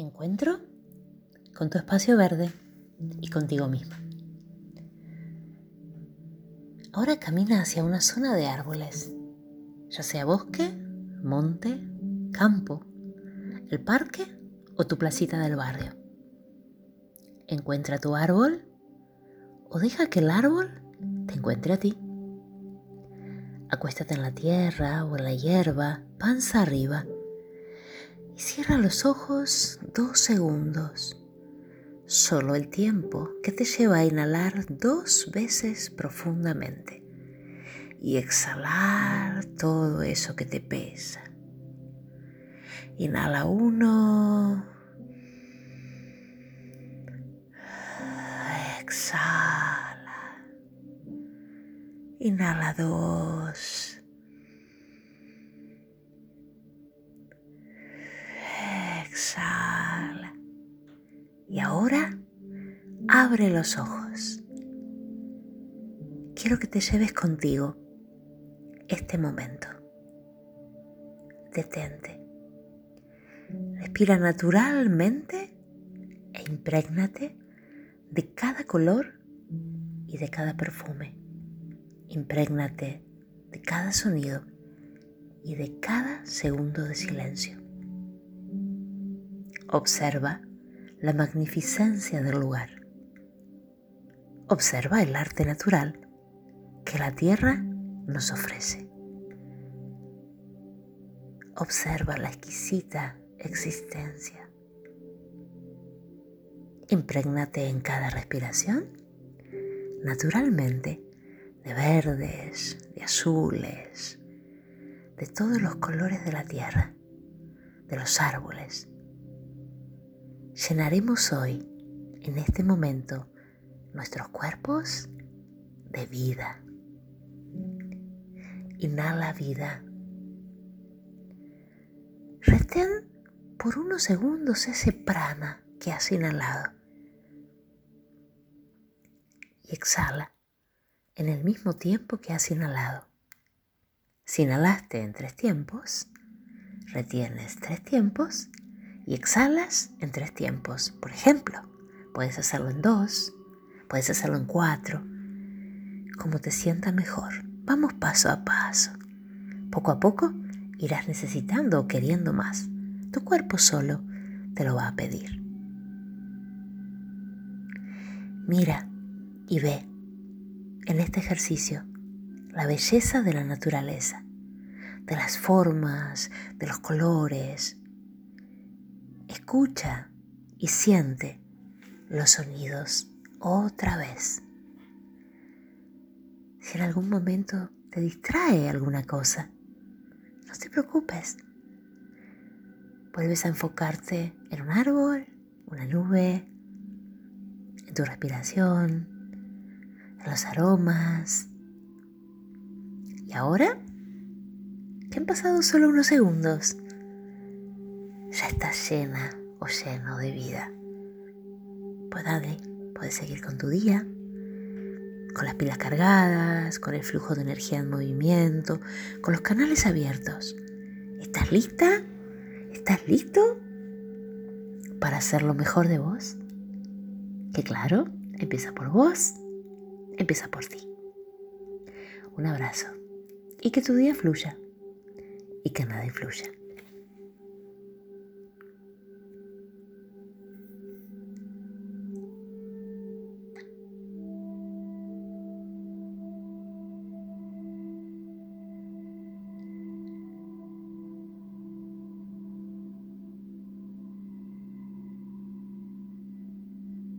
encuentro con tu espacio verde y contigo misma. Ahora camina hacia una zona de árboles, ya sea bosque, monte, campo, el parque o tu placita del barrio. Encuentra tu árbol o deja que el árbol te encuentre a ti. Acuéstate en la tierra o en la hierba, panza arriba Cierra los ojos dos segundos, solo el tiempo que te lleva a inhalar dos veces profundamente y exhalar todo eso que te pesa. Inhala uno. Exhala. Inhala dos. Y ahora abre los ojos. Quiero que te lleves contigo este momento. Detente. Respira naturalmente e imprégnate de cada color y de cada perfume. Imprégnate de cada sonido y de cada segundo de silencio. Observa la magnificencia del lugar. Observa el arte natural que la tierra nos ofrece. Observa la exquisita existencia. Imprégnate en cada respiración naturalmente de verdes, de azules, de todos los colores de la tierra, de los árboles, llenaremos hoy, en este momento, nuestros cuerpos de vida. Inhala vida. Retén por unos segundos ese prana que has inhalado. Y exhala en el mismo tiempo que has inhalado. Si inhalaste en tres tiempos, retienes tres tiempos y exhalas en tres tiempos. Por ejemplo, puedes hacerlo en dos, puedes hacerlo en cuatro, como te sienta mejor. Vamos paso a paso. Poco a poco irás necesitando o queriendo más. Tu cuerpo solo te lo va a pedir. Mira y ve en este ejercicio la belleza de la naturaleza, de las formas, de los colores, Escucha y siente los sonidos otra vez. Si en algún momento te distrae alguna cosa, no te preocupes. Vuelves a enfocarte en un árbol, una nube, en tu respiración, en los aromas. Y ahora, que han pasado solo unos segundos, ya estás llena o lleno de vida. Pues dale, puedes seguir con tu día, con las pilas cargadas, con el flujo de energía en movimiento, con los canales abiertos. ¿Estás lista? ¿Estás listo para hacer lo mejor de vos? Que claro, empieza por vos, empieza por ti. Un abrazo y que tu día fluya y que nada influya.